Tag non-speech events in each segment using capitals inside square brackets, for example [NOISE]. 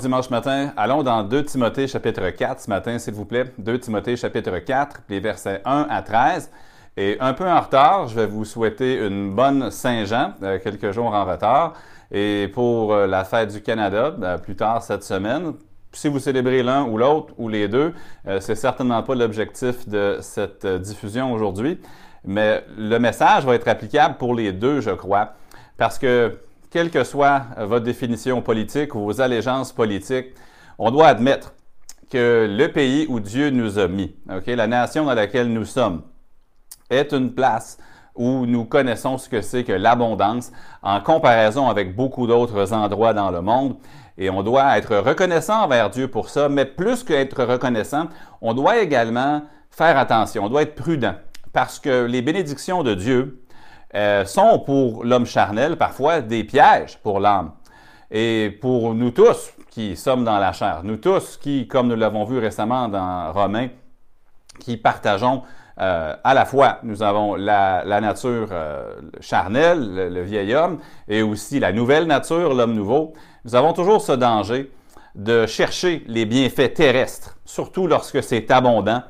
Dimanche matin. Allons dans 2 Timothée chapitre 4 ce matin, s'il vous plaît. 2 Timothée chapitre 4, les versets 1 à 13. Et un peu en retard, je vais vous souhaiter une bonne Saint-Jean, euh, quelques jours en retard. Et pour euh, la fête du Canada, ben, plus tard cette semaine, si vous célébrez l'un ou l'autre ou les deux, euh, c'est certainement pas l'objectif de cette diffusion aujourd'hui. Mais le message va être applicable pour les deux, je crois. Parce que quelle que soit votre définition politique ou vos allégeances politiques, on doit admettre que le pays où Dieu nous a mis, la nation dans laquelle nous sommes, est une place où nous connaissons ce que c'est que l'abondance en comparaison avec beaucoup d'autres endroits dans le monde. Et on doit être reconnaissant envers Dieu pour ça, mais plus qu'être reconnaissant, on doit également faire attention, on doit être prudent, parce que les bénédictions de Dieu euh, sont pour l'homme charnel parfois des pièges pour l'âme. Et pour nous tous qui sommes dans la chair, nous tous qui, comme nous l'avons vu récemment dans Romains, qui partageons euh, à la fois, nous avons la, nature euh, charnelle, le, vieil homme, et aussi la nouvelle nature, l'homme nouveau. Nous avons toujours ce danger de chercher les bienfaits terrestres, surtout lorsque c'est abondant,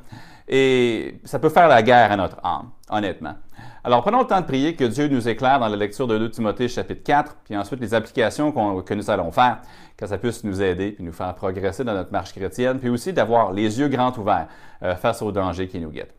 et ça peut faire la guerre à notre âme, honnêtement. Alors, prenons le temps de prier que Dieu nous éclaire dans la lecture de 2 Timothée chapitre 4, puis ensuite les applications que nous allons faire, que ça puisse nous aider, puis nous faire progresser dans notre marche chrétienne, puis aussi d'avoir les yeux grands ouverts euh, face aux dangers qui nous guettent.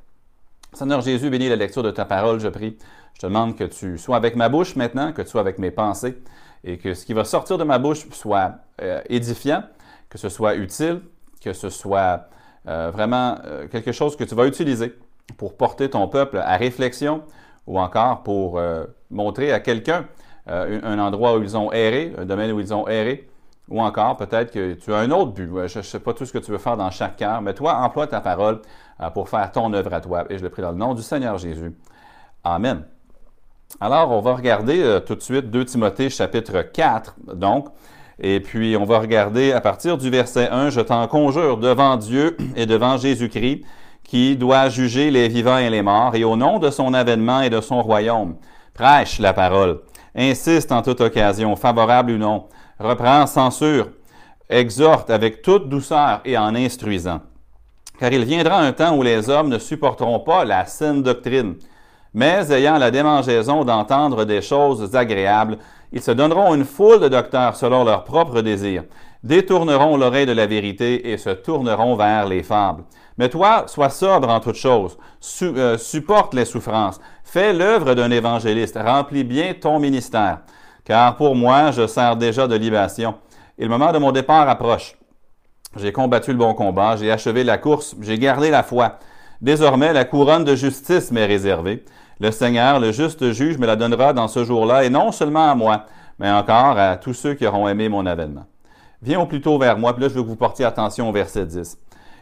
Seigneur Jésus, bénis la lecture de ta parole, je prie. Je te demande que tu sois avec ma bouche maintenant, que tu sois avec mes pensées, et que ce qui va sortir de ma bouche soit euh, édifiant, que ce soit utile, que ce soit euh, vraiment quelque chose que tu vas utiliser pour porter ton peuple à réflexion ou encore pour montrer à quelqu'un un endroit où ils ont erré, un domaine où ils ont erré, ou encore, peut-être que tu as un autre but. Je ne sais pas tout ce que tu veux faire dans chaque cœur, mais toi, emploie ta parole euh, pour faire ton œuvre à toi. Et je le prie dans le nom du Seigneur Jésus. Amen. Alors, on va regarder euh, tout de suite 2 Timothée chapitre 4, donc. Et puis, on va regarder à partir du verset 1, Je t'en conjure devant Dieu et devant Jésus-Christ, qui doit juger les vivants et les morts, et au nom de son avènement et de son royaume, prêche la parole. Insiste en toute occasion, favorable ou non reprend, censure, exhorte avec toute douceur et en instruisant. Car il viendra un temps où les hommes ne supporteront pas la saine doctrine, mais ayant la démangeaison d'entendre des choses agréables, ils se donneront une foule de docteurs selon leurs propres désirs, détourneront l'oreille de la vérité et se tourneront vers les fables. Mais toi, sois sobre en toutes choses, euh, supporte les souffrances, fais l'œuvre d'un évangéliste, remplis bien ton ministère car pour moi, je sers déjà de libation, et le moment de mon départ approche. J'ai combattu le bon combat, j'ai achevé la course, j'ai gardé la foi. Désormais, la couronne de justice m'est réservée. Le Seigneur, le juste juge, me la donnera dans ce jour-là, et non seulement à moi, mais encore à tous ceux qui auront aimé mon avènement. Viens au plus tôt vers moi, puis là, je veux que vous portiez attention au verset 10.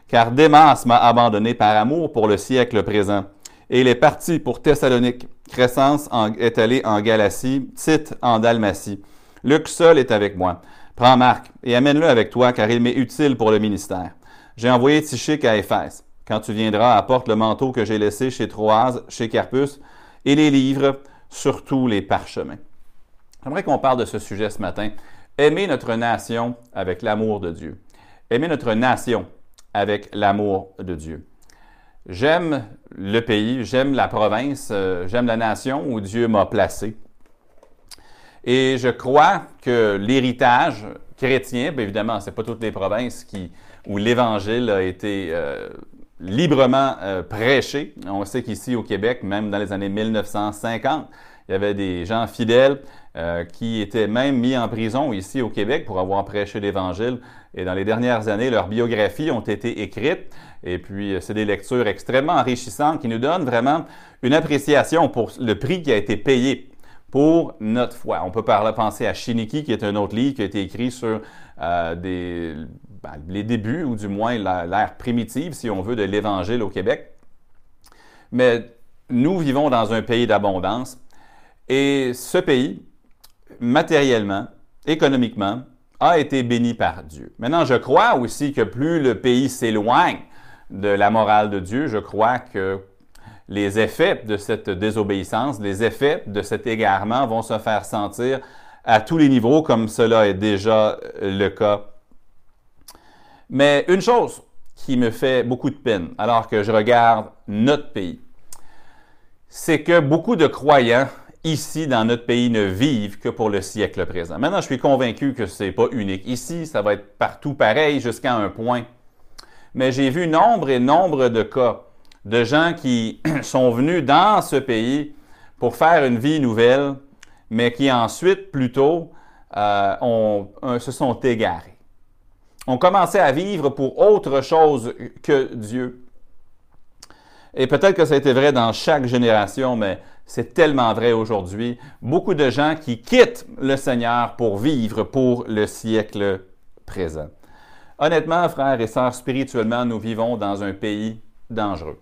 Car Démas m'a abandonné par amour pour le siècle présent et il est parti pour Thessalonique. Crescence est allé en Galatie, Tite en Dalmatie. Luc seul est avec moi. Prends Marc et amène-le avec toi, car il m'est utile pour le ministère. J'ai envoyé Tichique à Éphèse. Quand tu viendras, apporte le manteau que j'ai laissé chez Troase, chez Carpus, et les livres, surtout les parchemins. J'aimerais qu'on parle de ce sujet ce matin. Aimer notre nation avec l'amour de Dieu. Aimer notre nation avec l'amour de Dieu. J'aime le pays, j'aime la province, euh, j'aime la nation où Dieu m'a placé. Et je crois que l'héritage chrétien, bien évidemment, ce n'est pas toutes les provinces qui, où l'Évangile a été euh, librement euh, prêché. On sait qu'ici au Québec, même dans les années 1950, il y avait des gens fidèles qui étaient même mis en prison ici au Québec pour avoir prêché l'Évangile. Et dans les dernières années, leurs biographies ont été écrites. Et puis, euh, c'est des lectures extrêmement enrichissantes qui nous donnent vraiment une appréciation pour le prix qui a été payé pour notre foi. On peut parler, penser à Shiniki, qui est un autre livre qui a été écrit sur euh, ben, les débuts, ou du moins l'ère primitive, si on veut, de l'Évangile au Québec. Mais nous vivons dans un pays d'abondance et ce pays, matériellement, économiquement, a été béni par Dieu. Maintenant, je crois aussi que plus le pays s'éloigne de la morale de Dieu, je crois que les effets de cette désobéissance, les effets de cet égarement vont se faire sentir à tous les niveaux, comme cela est déjà le cas Mais une chose qui me fait beaucoup de peine alors que je regarde notre pays, c'est que beaucoup de croyants ici dans notre pays ne vivent que pour le siècle présent. Maintenant, je suis convaincu que ce n'est pas unique ici, ça va être partout pareil jusqu'à un point. Mais j'ai vu nombre et nombre de cas de gens qui [CLEARS THROAT] sont venus dans ce pays pour faire une vie nouvelle, mais qui ensuite, plutôt, euh, se sont égarés. Ont commencé à vivre pour autre chose que Dieu. Et peut-être que ça a été vrai dans chaque génération, mais c'est tellement vrai aujourd'hui. Beaucoup de gens qui quittent le Seigneur pour vivre pour le siècle présent. Honnêtement, frères et sœurs, spirituellement, nous vivons dans un pays dangereux.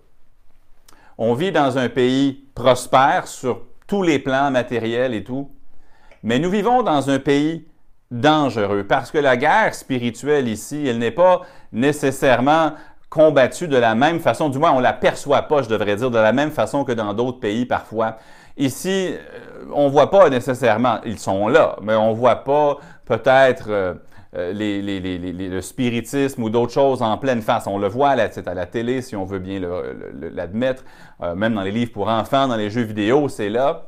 On vit dans un pays prospère sur tous les plans matériels et tout, mais nous vivons dans un pays dangereux parce que la guerre spirituelle ici, elle n'est pas nécessairement combattue de la même façon, du moins on la perçoit pas, je devrais dire, de la même façon que dans d'autres pays parfois. Ici, euh, on ne voit pas nécessairement, ils sont là, mais on ne voit pas peut-être euh, euh, le spiritisme ou d'autres choses en pleine face. On le voit là, à la télé, si on veut bien l'admettre, même dans les livres pour enfants, dans les jeux vidéo, c'est là.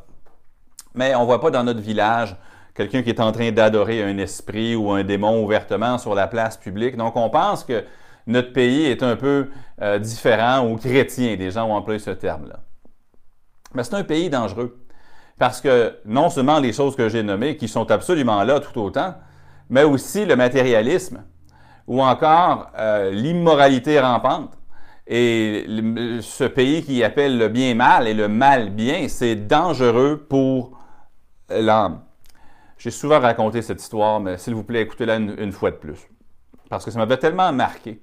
Mais on ne voit pas dans notre village quelqu'un qui est en train d'adorer un esprit ou un démon ouvertement sur la place publique. Donc on pense que notre pays est un peu euh, différent ou chrétien, des gens ont employé ce terme-là. Mais c'est un pays dangereux. Parce que non seulement les choses que j'ai nommées, qui sont absolument là tout autant, mais aussi le matérialisme ou encore euh, l'immoralité rampante. Et ce pays qui appelle le bien mal et le mal bien, c'est dangereux pour l'âme. J'ai souvent raconté cette histoire, mais s'il vous plaît, écoutez-la une, fois de plus. Parce que ça m'avait tellement marqué.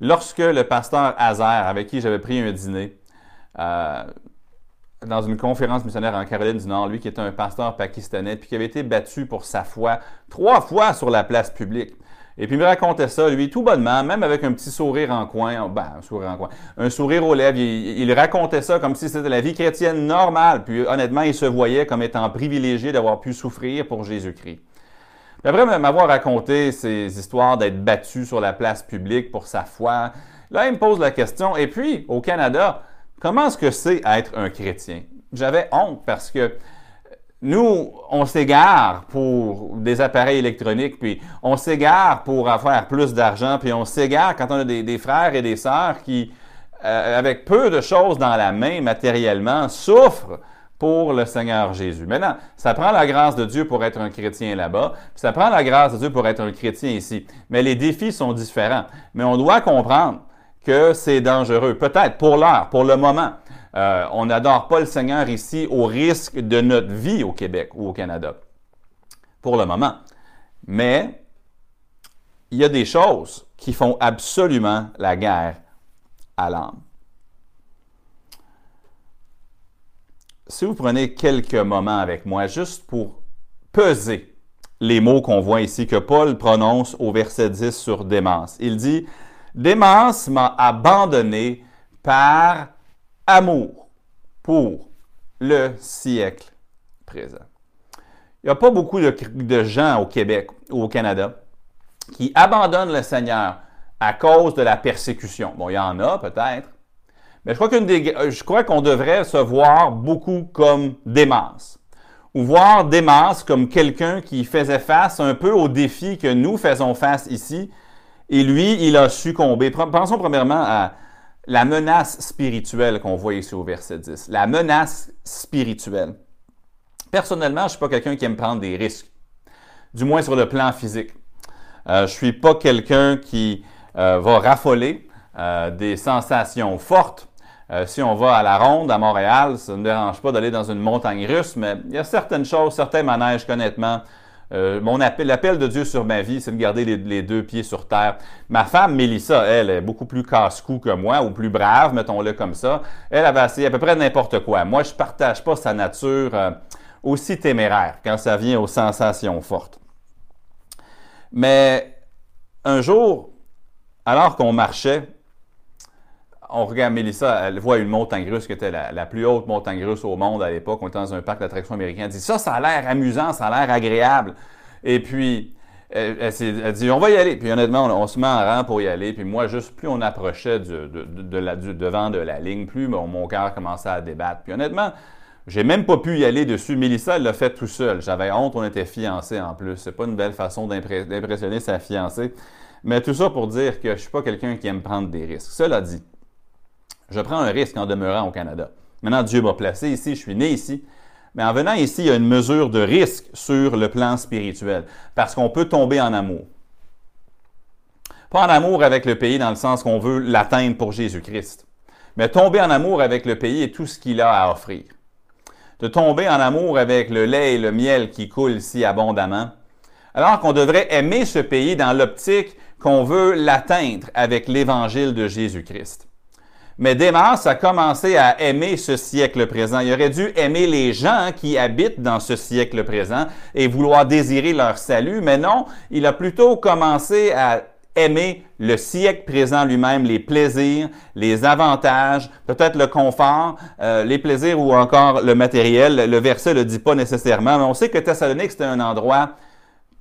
Lorsque le pasteur Hazer, avec qui j'avais pris un dîner, euh, dans une conférence missionnaire en Caroline du Nord, lui qui était un pasteur pakistanais, puis qui avait été battu pour sa foi trois fois sur la place publique. Et puis il me racontait ça, lui, tout bonnement, même avec un petit sourire en coin, ben, un sourire en coin, un sourire aux lèvres. Il, racontait ça comme si c'était la vie chrétienne normale. Puis honnêtement, il se voyait comme étant privilégié d'avoir pu souffrir pour Jésus-Christ. Après m'avoir raconté ces histoires d'être battu sur la place publique pour sa foi, là, il me pose la question, et puis, au Canada, comment est-ce que c'est être un chrétien? J'avais honte parce que nous, on s'égare pour des appareils électroniques, puis on s'égare pour avoir plus d'argent, puis on s'égare quand on a des, frères et des sœurs qui, euh, avec peu de choses dans la main matériellement, souffrent pour le Seigneur Jésus. Maintenant, ça prend la grâce de Dieu pour être un chrétien là-bas, puis ça prend la grâce de Dieu pour être un chrétien ici. Mais les défis sont différents. Mais on doit comprendre que c'est dangereux, peut-être pour l'heure, pour le moment. Euh, on n'adore pas le Seigneur ici au risque de notre vie au Québec ou au Canada, pour le moment. Mais il y a des choses qui font absolument la guerre à l'âme. Si vous prenez quelques moments avec moi juste pour peser les mots qu'on voit ici que Paul prononce au verset 10 sur Démence. Il dit, Démence m'a abandonné par amour pour le siècle présent. Il n'y a pas beaucoup de, gens au Québec ou au Canada qui abandonnent le Seigneur à cause de la persécution. Bon, il y en a peut-être, mais je crois qu'une je crois qu'on devrait se voir beaucoup comme Démas. Ou voir Démas comme quelqu'un qui faisait face un peu aux défis que nous faisons face ici, et lui, il a succombé. Pensons premièrement à la menace spirituelle qu'on voit ici au verset 10. La menace spirituelle. Personnellement, je ne suis pas quelqu'un qui aime prendre des risques, du moins sur le plan physique. Euh, je ne suis pas quelqu'un qui euh, va raffoler euh, des sensations fortes. Si on va à la ronde à Montréal, ça ne me dérange pas d'aller dans une montagne russe, mais il y a certaines choses, certains manèges qu'honnêtement, euh, mon appel, l'appel de Dieu sur ma vie, c'est de garder les, deux pieds sur terre. Ma femme, Mélissa, elle, est beaucoup plus casse-cou que moi, ou plus brave, mettons-le comme ça. Elle avait essayé à peu près n'importe quoi. Moi, je ne partage pas sa nature euh, aussi téméraire quand ça vient aux sensations fortes. Mais un jour, alors qu'on marchait, on regarde Mélissa, elle voit une montagne russe qui était la, plus haute montagne russe au monde à l'époque. On était dans un parc d'attractions américain. Elle dit Ça, ça a l'air amusant, ça a l'air agréable. Et puis, elle, dit, on va y aller. Puis honnêtement, on, se met en rang pour y aller. Puis moi, juste plus on approchait du, de, devant de la ligne, plus mon, mon cœur commençait à débattre. Puis honnêtement, j'ai même pas pu y aller dessus. Mélissa, elle l'a fait tout seul. J'avais honte, on était fiancés en plus. C'est pas une belle façon d'impressionner sa fiancée. Mais tout ça pour dire que je suis pas quelqu'un qui aime prendre des risques. Cela dit, je prends un risque en demeurant au Canada. Maintenant, Dieu m'a placé ici, je suis né ici. Mais en venant ici, il y a une mesure de risque sur le plan spirituel, parce qu'on peut tomber en amour. Pas en amour avec le pays dans le sens qu'on veut l'atteindre pour Jésus-Christ, mais tomber en amour avec le pays et tout ce qu'il a à offrir. De tomber en amour avec le lait et le miel qui coulent si abondamment, alors qu'on devrait aimer ce pays dans l'optique qu'on veut l'atteindre avec l'évangile de Jésus-Christ. Mais Démas a commencé à aimer ce siècle présent. Il aurait dû aimer les gens qui habitent dans ce siècle présent et vouloir désirer leur salut, mais non, il a plutôt commencé à aimer le siècle présent lui-même, les plaisirs, les avantages, peut-être le confort, euh, les plaisirs ou encore le matériel. Le verset le dit pas nécessairement, mais on sait que Thessalonique, c'était un endroit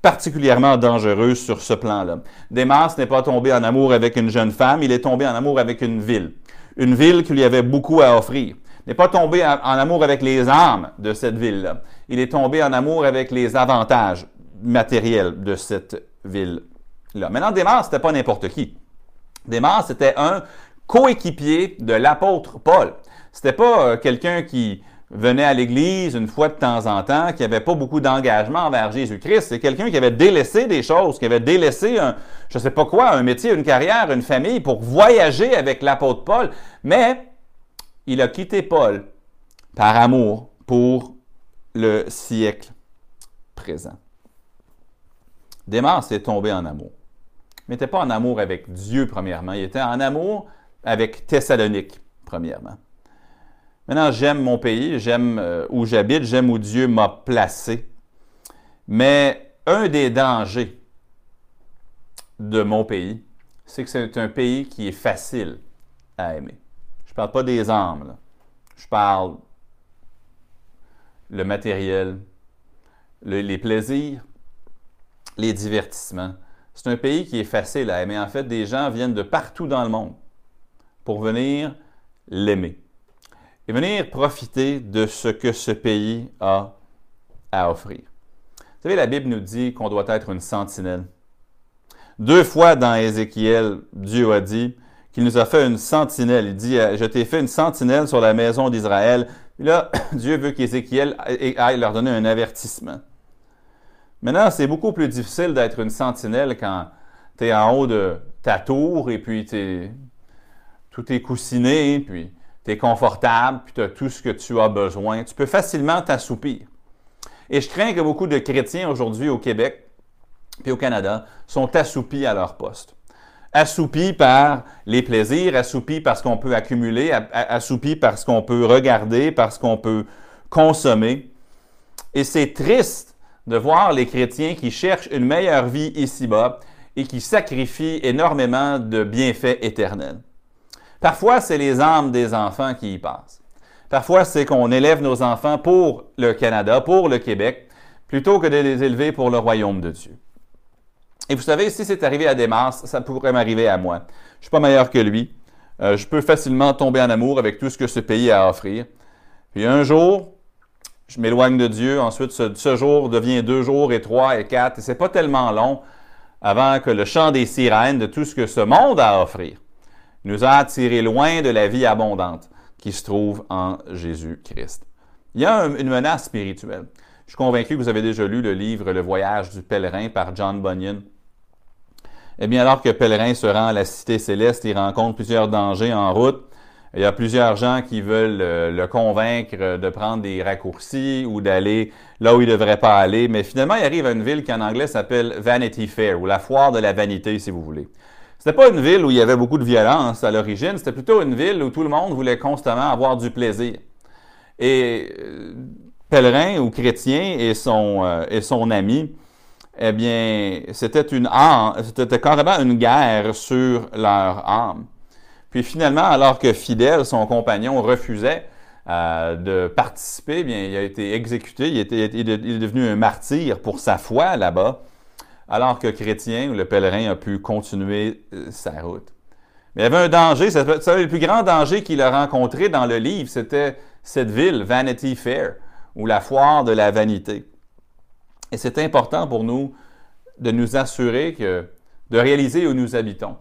particulièrement dangereux sur ce plan-là. Démas n'est pas tombé en amour avec une jeune femme, il est tombé en amour avec une ville une ville qui lui avait beaucoup à offrir. Il n'est pas tombé en, amour avec les âmes de cette ville-là. Il est tombé en amour avec les avantages matériels de cette ville-là. Maintenant, Démas, c'était pas n'importe qui. Démas, c'était un coéquipier de l'apôtre Paul. C'était pas euh, quelqu'un qui venait à l'église une fois de temps en temps, qui n'avait pas beaucoup d'engagement envers Jésus-Christ. C'est quelqu'un qui avait délaissé des choses, qui avait délaissé un, je sais pas quoi, un métier, une carrière, une famille pour voyager avec l'apôtre Paul. Mais il a quitté Paul par amour pour le siècle présent. Démas est tombé en amour. Il n'était pas en amour avec Dieu, premièrement. Il était en amour avec Thessalonique, premièrement. Maintenant, j'aime mon pays, j'aime euh, où j'habite, j'aime où Dieu m'a placé. Mais un des dangers de mon pays, c'est que c'est un pays qui est facile à aimer. Je ne parle pas des âmes, je parle le matériel, les plaisirs, les divertissements. C'est un pays qui est facile à aimer. En fait, des gens viennent de partout dans le monde pour venir l'aimer et venir profiter de ce que ce pays a à offrir. Vous savez, la Bible nous dit qu'on doit être une sentinelle. Deux fois dans Ézéchiel, Dieu a dit qu'il nous a fait une sentinelle. Il dit, je t'ai fait une sentinelle sur la maison d'Israël. là, [COUGHS] Dieu veut qu'Ézéchiel aille leur donner un avertissement. Maintenant, c'est beaucoup plus difficile d'être une sentinelle quand tu es en haut de ta tour et puis tout est coussiné, puis tu es confortable, puis tu as tout ce que tu as besoin. Tu peux facilement t'assoupir. Et je crains que beaucoup de chrétiens aujourd'hui au Québec et au Canada sont assoupis à leur poste. Assoupis par les plaisirs, assoupis parce qu'on peut accumuler, assoupis parce qu'on peut regarder, parce qu'on peut consommer. Et c'est triste de voir les chrétiens qui cherchent une meilleure vie ici-bas et qui sacrifient énormément de bienfaits éternels. Parfois, c'est les âmes des enfants qui y passent. Parfois, c'est qu'on élève nos enfants pour le Canada, pour le Québec, plutôt que de les élever pour le royaume de Dieu. Et vous savez, si c'est arrivé à Démas, ça pourrait m'arriver à moi. Je ne suis pas meilleur que lui. Euh, je peux facilement tomber en amour avec tout ce que ce pays a à offrir. Puis un jour, je m'éloigne de Dieu. Ensuite, ce, jour devient deux jours et trois et quatre. Et c'est pas tellement long avant que le chant des sirènes de tout ce que ce monde a à offrir nous a attirés loin de la vie abondante qui se trouve en Jésus-Christ. Il y a une menace spirituelle. Je suis convaincu que vous avez déjà lu le livre Le voyage du pèlerin par John Bunyan. Eh bien, alors que le pèlerin se rend à la cité céleste, il rencontre plusieurs dangers en route. Il y a plusieurs gens qui veulent euh, le convaincre de prendre des raccourcis ou d'aller là où il ne devrait pas aller. Mais finalement, il arrive à une ville qui en anglais s'appelle Vanity Fair, ou la foire de la vanité, si vous voulez. C'était pas une ville où il y avait beaucoup de violence à l'origine, c'était plutôt une ville où tout le monde voulait constamment avoir du plaisir. Et euh, pèlerin ou chrétien et son, euh, et son ami, eh bien, c'était une c'était carrément une guerre sur leur âme. Puis finalement, alors que Fidèle, son compagnon, refusait euh, de participer, eh bien, il a été exécuté, il est devenu un martyr pour sa foi là-bas. Alors que chrétien ou le pèlerin a pu continuer euh, sa route. Mais il y avait un danger, c'est le plus grand danger qu'il a rencontré dans le livre, c'était cette ville, Vanity Fair, ou la foire de la vanité. Et c'est important pour nous de nous assurer que, de réaliser où nous habitons.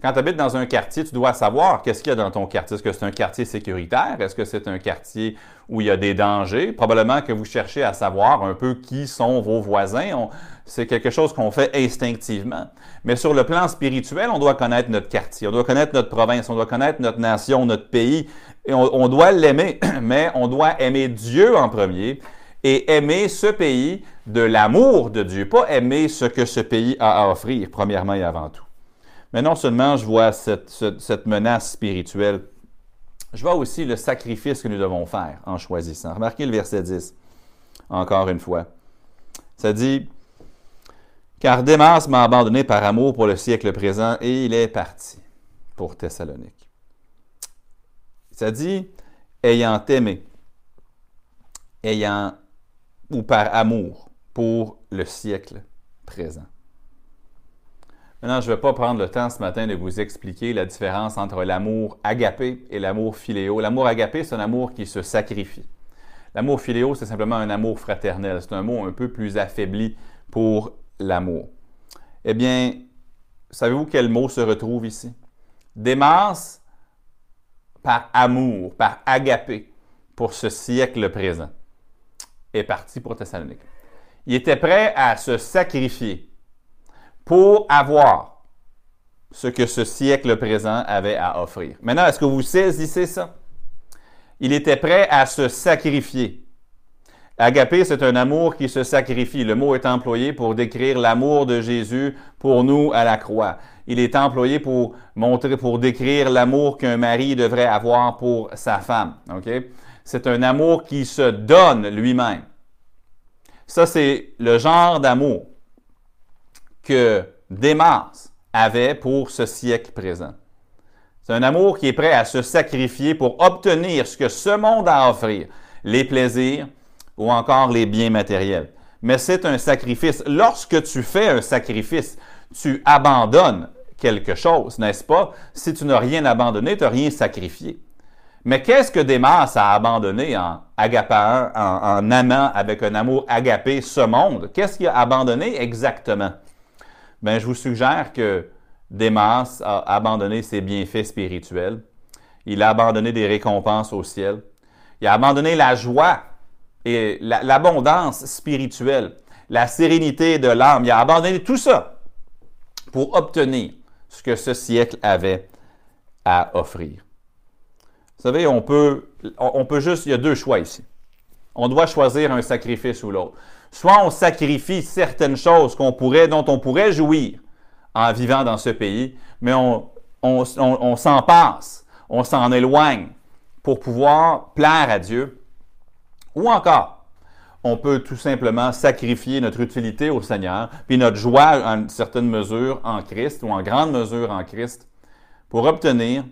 Quand tu habites dans un quartier, tu dois savoir qu'est-ce qu'il y a dans ton quartier. Est-ce que c'est un quartier sécuritaire? Est-ce que c'est un quartier où il y a des dangers? Probablement que vous cherchez à savoir un peu qui sont vos voisins. C'est quelque chose qu'on fait instinctivement. Mais sur le plan spirituel, on doit connaître notre quartier, on doit connaître notre province, on doit connaître notre nation, notre pays. Et on, on doit l'aimer, [CLEARS THROAT] mais on doit aimer Dieu en premier et aimer ce pays de l'amour de Dieu, pas aimer ce que ce pays a à offrir, premièrement et avant tout. Mais non seulement je vois cette, menace spirituelle, je vois aussi le sacrifice que nous devons faire en choisissant. Remarquez le verset 10, encore une fois. Ça dit, Car Démas m'a abandonné par amour pour le siècle présent et il est parti pour Thessalonique. Ça dit, ayant aimé, ayant, ou par amour pour le siècle présent. Maintenant, je ne vais pas prendre le temps ce matin de vous expliquer la différence entre l'amour agapé et l'amour philéo. L'amour agapé, c'est un amour qui se sacrifie. L'amour philéo, c'est simplement un amour fraternel. C'est un mot un peu plus affaibli pour l'amour. Eh bien, savez-vous quel mot se retrouve ici? Démas par amour, par agapé pour ce siècle présent, est parti pour Thessalonique. Il était prêt à se sacrifier pour avoir ce que ce siècle présent avait à offrir. Maintenant, est-ce que vous saisissez ça? Il était prêt à se sacrifier. Agapé, c'est un amour qui se sacrifie. Le mot est employé pour décrire l'amour de Jésus pour nous à la croix. Il est employé pour montrer, pour décrire l'amour qu'un mari devrait avoir pour sa femme. C'est un amour qui se donne lui-même. Ça, c'est le genre d'amour que Démas avait pour ce siècle présent. C'est un amour qui est prêt à se sacrifier pour obtenir ce que ce monde a à offrir, les plaisirs ou encore les biens matériels. Mais c'est un sacrifice. Lorsque tu fais un sacrifice, tu abandonnes quelque chose, n'est-ce pas? Si tu n'as rien abandonné, tu n'as rien sacrifié. Mais qu'est-ce que Démas a abandonné en agapant, en, en amant avec un amour agapé ce monde? Qu'est-ce qu'il a abandonné exactement? Ben, je vous suggère que Démas a abandonné ses bienfaits spirituels. Il a abandonné des récompenses au ciel. Il a abandonné la joie et l'abondance spirituelle, la sérénité de l'âme. Il a abandonné tout ça pour obtenir ce que ce siècle avait à offrir. Vous savez, on peut, on peut juste, il y a deux choix ici. On doit choisir un sacrifice ou l'autre. Soit on sacrifie certaines choses dont on pourrait jouir en vivant dans ce pays, mais on, on s'en passe, on s'en éloigne pour pouvoir plaire à Dieu. Ou encore, on peut tout simplement sacrifier notre utilité au Seigneur, puis notre joie en certaine mesure en Christ ou en grande mesure en Christ, pour obtenir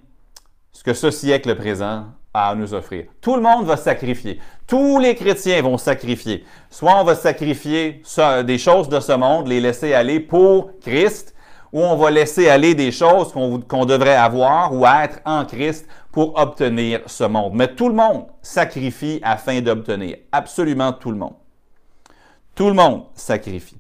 ce que ce siècle présent à nous offrir. Tout le monde va sacrifier. Tous les chrétiens vont sacrifier. Soit on va sacrifier des choses de ce monde, les laisser aller pour Christ, ou on va laisser aller des choses qu'on devrait avoir ou être en Christ pour obtenir ce monde. Mais tout le monde sacrifie afin d'obtenir. Absolument tout le monde. Tout le monde sacrifie.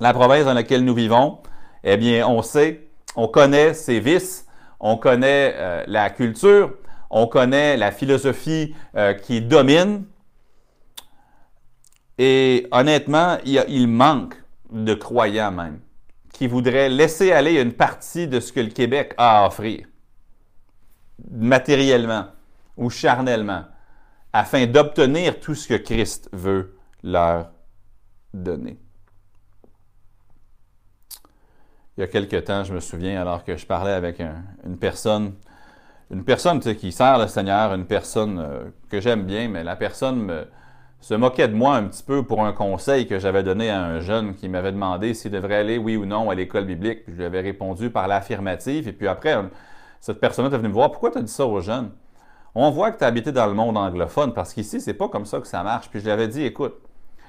La province dans laquelle nous vivons, eh bien, on sait, on connaît ses vices, on connaît euh, la culture, on connaît la philosophie euh, qui domine. Et honnêtement, il, manque de croyants même qui voudraient laisser aller une partie de ce que le Québec a à offrir, matériellement ou charnellement, afin d'obtenir tout ce que Christ veut leur donner. Il y a quelque temps, je me souviens, alors que je parlais avec une personne une personne qui sert le Seigneur, une personne euh, que j'aime bien, mais la personne se moquait de moi un petit peu pour un conseil que j'avais donné à un jeune qui m'avait demandé s'il devrait aller, oui ou non, à l'école biblique. Je lui avais répondu par l'affirmative. Et puis après, cette personne est venue me voir Pourquoi tu as dit ça aux jeunes? On voit que tu as habité dans le monde anglophone parce qu'ici, c'est pas comme ça que ça marche. Puis je lui avais dit Écoute,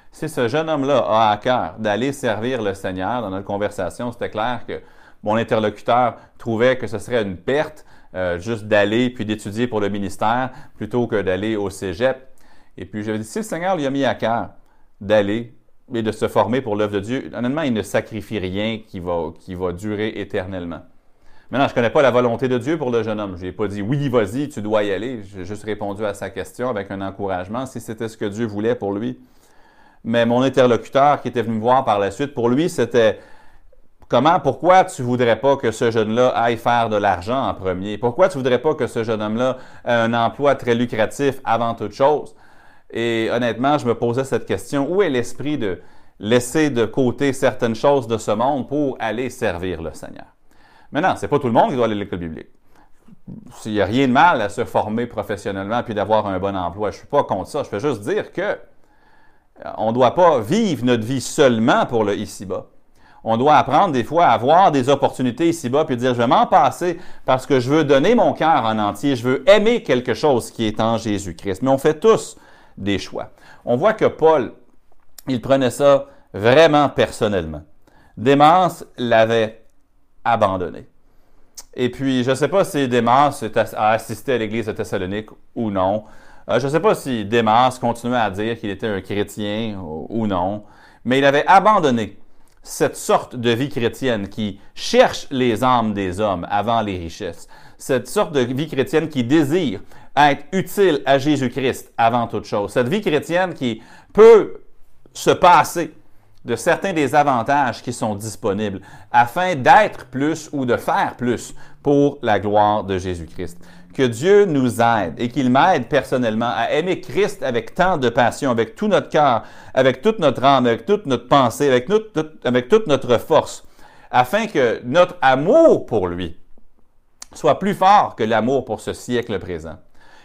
Si ce jeune homme-là a à cœur d'aller servir le Seigneur, dans notre conversation, c'était clair que mon interlocuteur trouvait que ce serait une perte euh, juste d'aller puis d'étudier pour le ministère plutôt que d'aller au cégep. Et puis j'avais dit, si le Seigneur lui a mis à cœur d'aller et de se former pour l'œuvre de Dieu, honnêtement, il ne sacrifie rien qui va, qui va durer éternellement. Maintenant, je ne connais pas la volonté de Dieu pour le jeune homme. Je n'ai pas dit oui, vas-y, tu dois y aller. J'ai juste répondu à sa question avec un encouragement, si c'était ce que Dieu voulait pour lui. Mais mon interlocuteur qui était venu me voir par la suite, pour lui, c'était comment, pourquoi tu ne voudrais pas que ce jeune-là aille faire de l'argent en premier? Pourquoi tu ne voudrais pas que ce jeune homme-là ait un emploi très lucratif avant toute chose? Et honnêtement, je me posais cette question, où est l'esprit de laisser de côté certaines choses de ce monde pour aller servir le Seigneur? Maintenant, ce n'est pas tout le monde qui doit aller à l'école biblique. Il n'y a rien de mal à se former professionnellement puis d'avoir un bon emploi. Je ne suis pas contre ça. Je peux juste dire que euh, on ne doit pas vivre notre vie seulement pour le ici-bas. On doit apprendre des fois à avoir des opportunités ici-bas puis dire je vais m'en passer parce que je veux donner mon cœur en entier, je veux aimer quelque chose qui est en Jésus-Christ. Mais on fait tous des choix. On voit que Paul, il prenait ça vraiment personnellement. Démence l'avait abandonné. Et puis, je ne sais pas si Démas a assisté à l'église de Thessalonique ou non. Euh, je ne sais pas si Démas continuait à dire qu'il était un chrétien ou non, mais il avait abandonné cette sorte de vie chrétienne qui cherche les âmes des hommes avant les richesses, cette sorte de vie chrétienne qui désire être utile à Jésus-Christ avant toute chose, cette vie chrétienne qui peut se passer de certains des avantages qui sont disponibles afin d'être plus ou de faire plus pour la gloire de Jésus-Christ. Que Dieu nous aide et qu'il m'aide personnellement à aimer Christ avec tant de passion, avec tout notre cœur, avec toute notre âme, avec toute notre pensée, avec, toute notre force, afin que notre amour pour lui soit plus fort que l'amour pour ce siècle présent.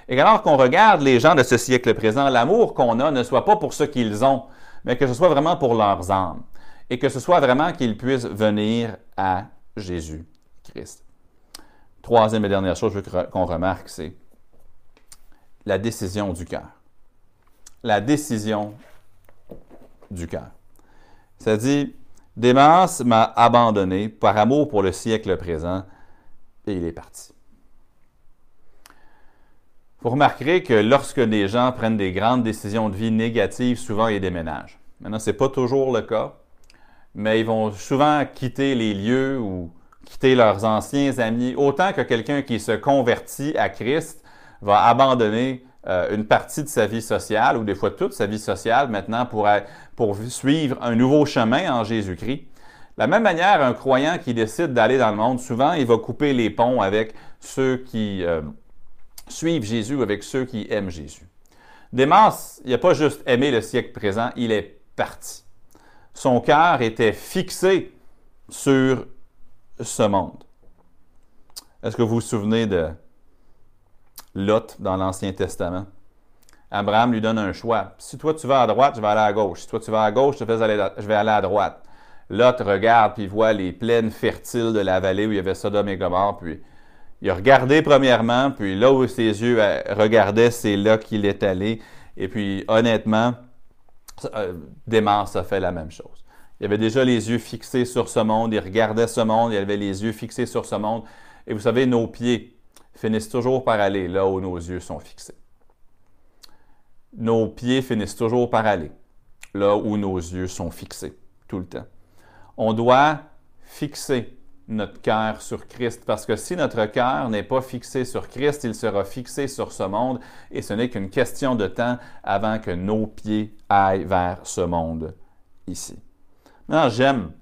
Et alors qu'on regarde les gens de ce siècle présent, l'amour qu'on a ne soit pas pour ce qu'ils ont, mais que ce soit vraiment pour leurs âmes et que ce soit vraiment qu'ils puissent venir à Jésus-Christ. Troisième et dernière chose qu'on remarque, c'est la décision du cœur. La décision du cœur. Ça dit, Démas m'a abandonné par amour pour le siècle présent et il est parti. Vous remarquerez que lorsque des gens prennent des grandes décisions de vie négatives, souvent ils déménagent. Maintenant, ce n'est pas toujours le cas, mais ils vont souvent quitter les lieux ou quitter leurs anciens amis, autant que quelqu'un qui se convertit à Christ va abandonner euh, une partie de sa vie sociale ou des fois toute sa vie sociale maintenant pour, suivre un nouveau chemin en Jésus-Christ. De la même manière, un croyant qui décide d'aller dans le monde, souvent, il va couper les ponts avec ceux qui, euh, suivre Jésus avec ceux qui aiment Jésus. Démas, il n'a pas juste aimé le siècle présent, il est parti. Son cœur était fixé sur ce monde. Est-ce que vous vous souvenez de Lot dans l'Ancien Testament? Abraham lui donne un choix. Si toi tu vas à droite, je vais aller à gauche. Si toi tu vas à gauche, je vais aller à droite. Lot regarde puis voit les plaines fertiles de la vallée où il y avait Sodome et Gomorre, puis il a regardé premièrement, puis là où ses yeux euh, regardaient, c'est là qu'il est allé. Et puis, honnêtement, euh, Démence a fait la même chose. Il avait déjà les yeux fixés sur ce monde, il regardait ce monde, il avait les yeux fixés sur ce monde. Et vous savez, nos pieds finissent toujours par aller là où nos yeux sont fixés. Nos pieds finissent toujours par aller là où nos yeux sont fixés, tout le temps. On doit fixer notre cœur sur Christ, parce que si notre cœur n'est pas fixé sur Christ, il sera fixé sur ce monde, et ce n'est qu'une question de temps avant que nos pieds aillent vers ce monde ici. Maintenant, j'aime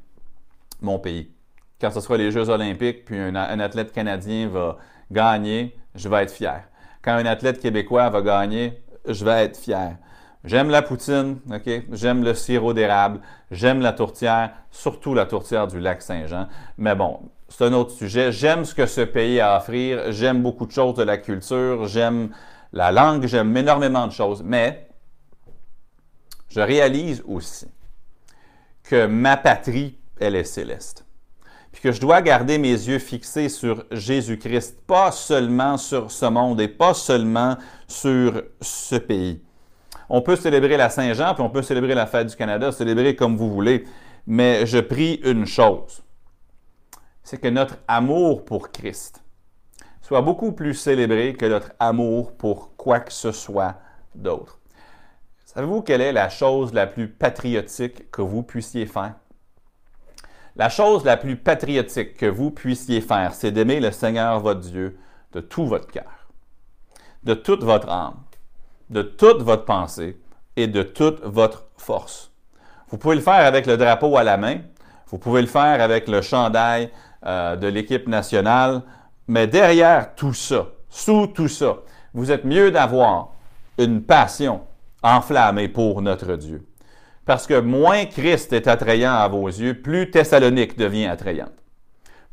mon pays. Quand ce soit les Jeux olympiques, puis un, un, athlète canadien va gagner, je vais être fier. Quand un athlète québécois va gagner, je vais être fier. J'aime la poutine, OK? J'aime le sirop d'érable, j'aime la tourtière, surtout la tourtière du lac Saint-Jean. Mais bon, c'est un autre sujet. J'aime ce que ce pays a à offrir, j'aime beaucoup de choses de la culture, j'aime la langue, j'aime énormément de choses. Mais je réalise aussi que ma patrie, elle est céleste. Puis que je dois garder mes yeux fixés sur Jésus-Christ, pas seulement sur ce monde et pas seulement sur ce pays. On peut célébrer la Saint-Jean, puis on peut célébrer la fête du Canada, célébrer comme vous voulez. Mais je prie une chose, c'est que notre amour pour Christ soit beaucoup plus célébré que notre amour pour quoi que ce soit d'autre. Savez-vous quelle est la chose la plus patriotique que vous puissiez faire? La chose la plus patriotique que vous puissiez faire, c'est d'aimer le Seigneur votre Dieu de tout votre cœur, de toute votre âme, de toute votre pensée et de toute votre force. Vous pouvez le faire avec le drapeau à la main, vous pouvez le faire avec le chandail euh, de l'équipe nationale, mais derrière tout ça, sous tout ça, vous êtes mieux d'avoir une passion enflammée pour notre Dieu. Parce que moins Christ est attrayant à vos yeux, plus Thessalonique devient attrayante.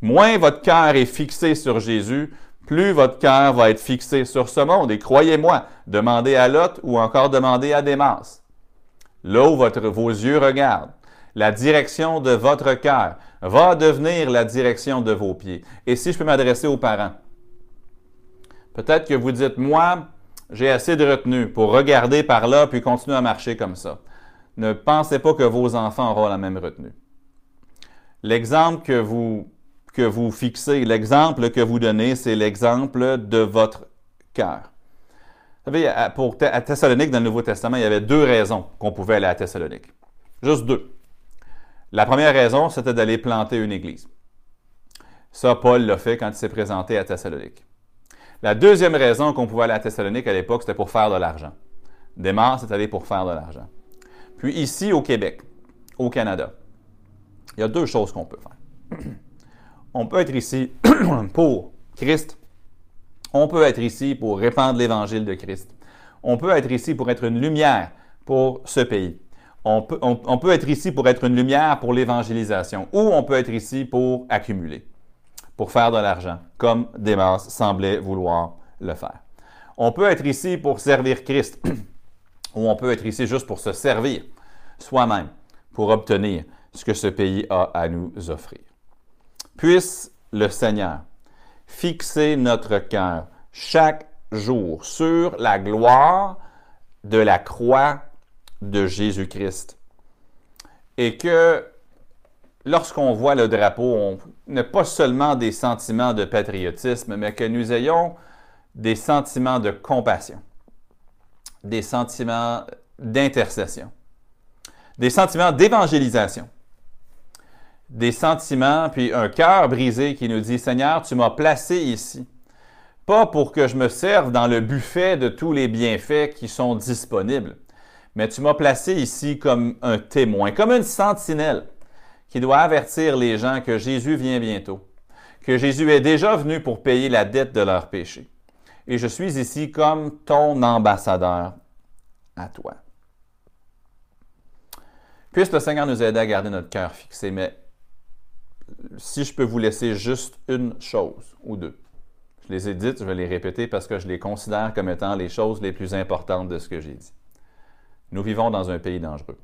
Moins votre cœur est fixé sur Jésus, plus votre cœur va être fixé sur ce monde. Et croyez-moi, demandez à Lot ou encore demandez à Démas. Là où votre, vos yeux regardent, la direction de votre cœur va devenir la direction de vos pieds. Et si je peux m'adresser aux parents, peut-être que vous dites, moi, j'ai assez de retenue pour regarder par là puis continuer à marcher comme ça ne pensez pas que vos enfants auront la même retenue. L'exemple que vous, que vous fixez, l'exemple que vous donnez, c'est l'exemple de votre cœur. Vous savez, pour, à Thessalonique, dans le Nouveau Testament, il y avait deux raisons qu'on pouvait aller à Thessalonique. Juste deux. La première raison, c'était d'aller planter une église. Ça, Paul l'a fait quand il s'est présenté à Thessalonique. La deuxième raison qu'on pouvait aller à Thessalonique à l'époque, c'était pour faire de l'argent. Démarre, c'est aller pour faire de l'argent. Puis ici au Québec, au Canada, il y a deux choses qu'on peut faire. [CLEARS THROAT] On peut être ici [CLEARS THROAT] pour Christ. On peut être ici pour répandre l'évangile de Christ. On peut être ici pour être une lumière pour ce pays. On peut être ici pour être une lumière pour l'évangélisation. Ou on peut être ici pour accumuler, pour faire de l'argent, comme Démas semblait vouloir le faire. On peut être ici pour servir Christ. [CLEARS THROAT] ou on peut être ici juste pour se servir soi-même, pour obtenir ce que ce pays a à nous offrir. Puisse le Seigneur fixer notre cœur chaque jour sur la gloire de la croix de Jésus-Christ. Et que lorsqu'on voit le drapeau, on n'a pas seulement des sentiments de patriotisme, mais que nous ayons des sentiments de compassion des sentiments d'intercession, des sentiments d'évangélisation, des sentiments, puis un cœur brisé qui nous dit, Seigneur, tu m'as placé ici, pas pour que je me serve dans le buffet de tous les bienfaits qui sont disponibles, mais tu m'as placé ici comme un témoin, comme une sentinelle qui doit avertir les gens que Jésus vient bientôt, que Jésus est déjà venu pour payer la dette de leurs péchés et je suis ici comme ton ambassadeur à toi. Puisse le Seigneur nous aider à garder notre cœur fixé, mais si je peux vous laisser juste une chose ou deux, je les ai dites, je vais les répéter parce que je les considère comme étant les choses les plus importantes de ce que j'ai dit. Nous vivons dans un pays dangereux.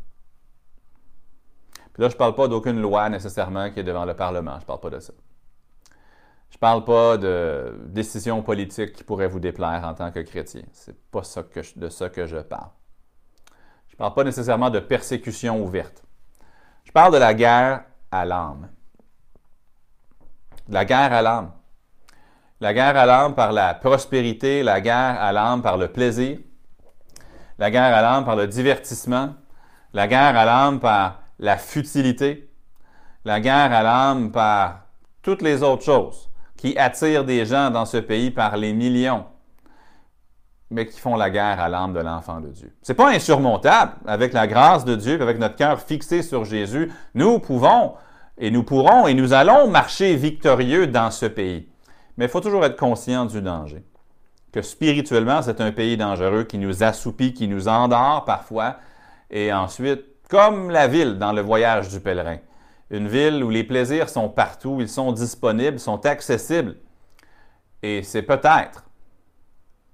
Puis là, je ne parle pas d'aucune loi nécessairement qui est devant le Parlement. Je ne parle pas de ça. Je ne parle pas de décisions politiques qui pourraient vous déplaire en tant que chrétien. Ce n'est pas de ça que je parle. Je ne parle pas nécessairement de persécution ouverte. Je parle de la guerre à l'âme. La guerre à l'âme. La guerre à l'âme par la prospérité, la guerre à l'âme par le plaisir, la guerre à l'âme par le divertissement, la guerre à l'âme par la futilité, la guerre à l'âme par toutes les autres choses qui attirent des gens dans ce pays par les millions, mais qui font la guerre à l'âme de l'enfant de Dieu. C'est pas insurmontable. Avec la grâce de Dieu, avec notre cœur fixé sur Jésus, nous pouvons et nous pourrons et nous allons marcher victorieux dans ce pays. Mais il faut toujours être conscient du danger. Que spirituellement, c'est un pays dangereux qui nous assoupit, qui nous endort parfois, et ensuite, comme la ville dans le voyage du pèlerin, une ville où les plaisirs sont partout, ils sont disponibles, sont accessibles. Et c'est peut-être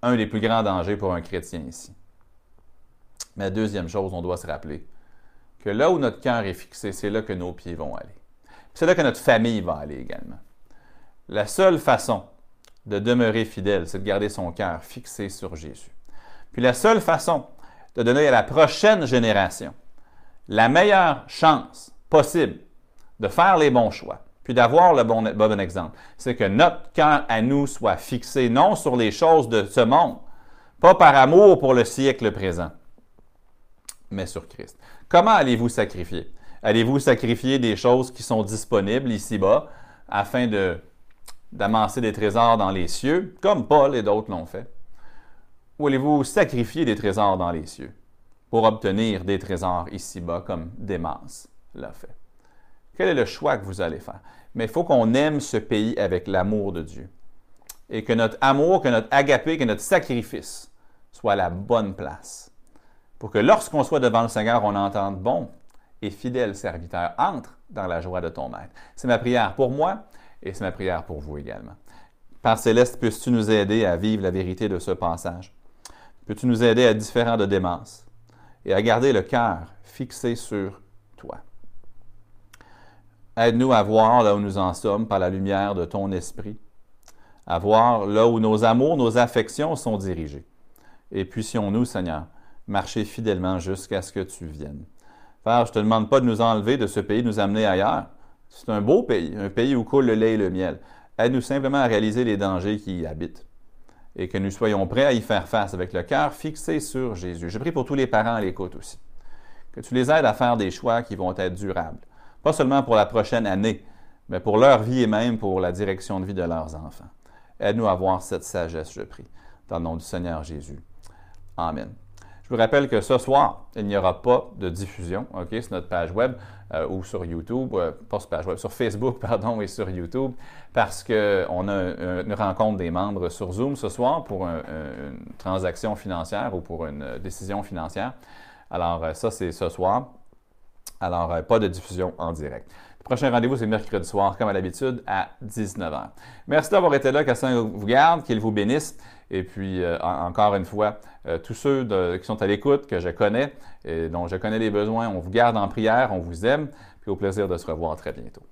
un des plus grands dangers pour un chrétien ici. Mais deuxième chose, on doit se rappeler que là où notre cœur est fixé, c'est là que nos pieds vont aller. C'est là que notre famille va aller également. La seule façon de demeurer fidèle, c'est de garder son cœur fixé sur Jésus. Puis la seule façon de donner à la prochaine génération la meilleure chance possible de faire les bons choix, puis d'avoir le bon, exemple, c'est que notre cœur à nous soit fixé non sur les choses de ce monde, pas par amour pour le siècle présent, mais sur Christ. Comment allez-vous sacrifier? Allez-vous sacrifier des choses qui sont disponibles ici-bas afin d'amasser des trésors dans les cieux, comme Paul et d'autres l'ont fait? Ou allez-vous sacrifier des trésors dans les cieux? Pour obtenir des trésors ici-bas, comme Démas l'a fait? Quel est le choix que vous allez faire? Mais il faut qu'on aime ce pays avec l'amour de Dieu. Et que notre amour, que notre agapé, que notre sacrifice soit à la bonne place. Pour que lorsqu'on soit devant le Seigneur, on entende bon et fidèle serviteur, entre dans la joie de ton maître. C'est ma prière pour moi et c'est ma prière pour vous également. Père céleste, puisses-tu nous aider à vivre la vérité de ce passage? Peux-tu nous aider à différents de démence et à garder le cœur fixé sur toi? Aide-nous à voir là où nous en sommes par la lumière de ton esprit, à voir là où nos amours, nos affections sont dirigées. Et puissions-nous, Seigneur, marcher fidèlement jusqu'à ce que tu viennes. Père, je ne te demande pas de nous enlever de ce pays, de nous amener ailleurs. C'est un beau pays, un pays où coule le lait et le miel. Aide-nous simplement à réaliser les dangers qui y habitent et que nous soyons prêts à y faire face avec le cœur fixé sur Jésus. Je prie pour tous les parents à l'écoute aussi. Que tu les aides à faire des choix qui vont être durables. Pas seulement pour la prochaine année, mais pour leur vie et même pour la direction de vie de leurs enfants. Aide-nous à avoir cette sagesse, je prie. Dans le nom du Seigneur Jésus. Amen. Je vous rappelle que ce soir, il n'y aura pas de diffusion, OK, sur notre page web euh, ou sur YouTube, euh, pas sur page web, sur Facebook, [LAUGHS] pardon, et sur YouTube, parce qu'on a une rencontre des membres sur Zoom ce soir pour une transaction financière ou pour une décision financière. Alors, euh, ça, c'est ce soir. Alors, pas de diffusion en direct. Prochain rendez-vous, c'est mercredi soir, comme à l'habitude, à 19h. Merci d'avoir été là, que ça vous garde, qu'il vous bénisse. Et puis, euh, encore une fois, euh, tous ceux qui sont à l'écoute, que je connais et dont je connais les besoins, on vous garde en prière, on vous aime, puis au plaisir de se revoir très bientôt.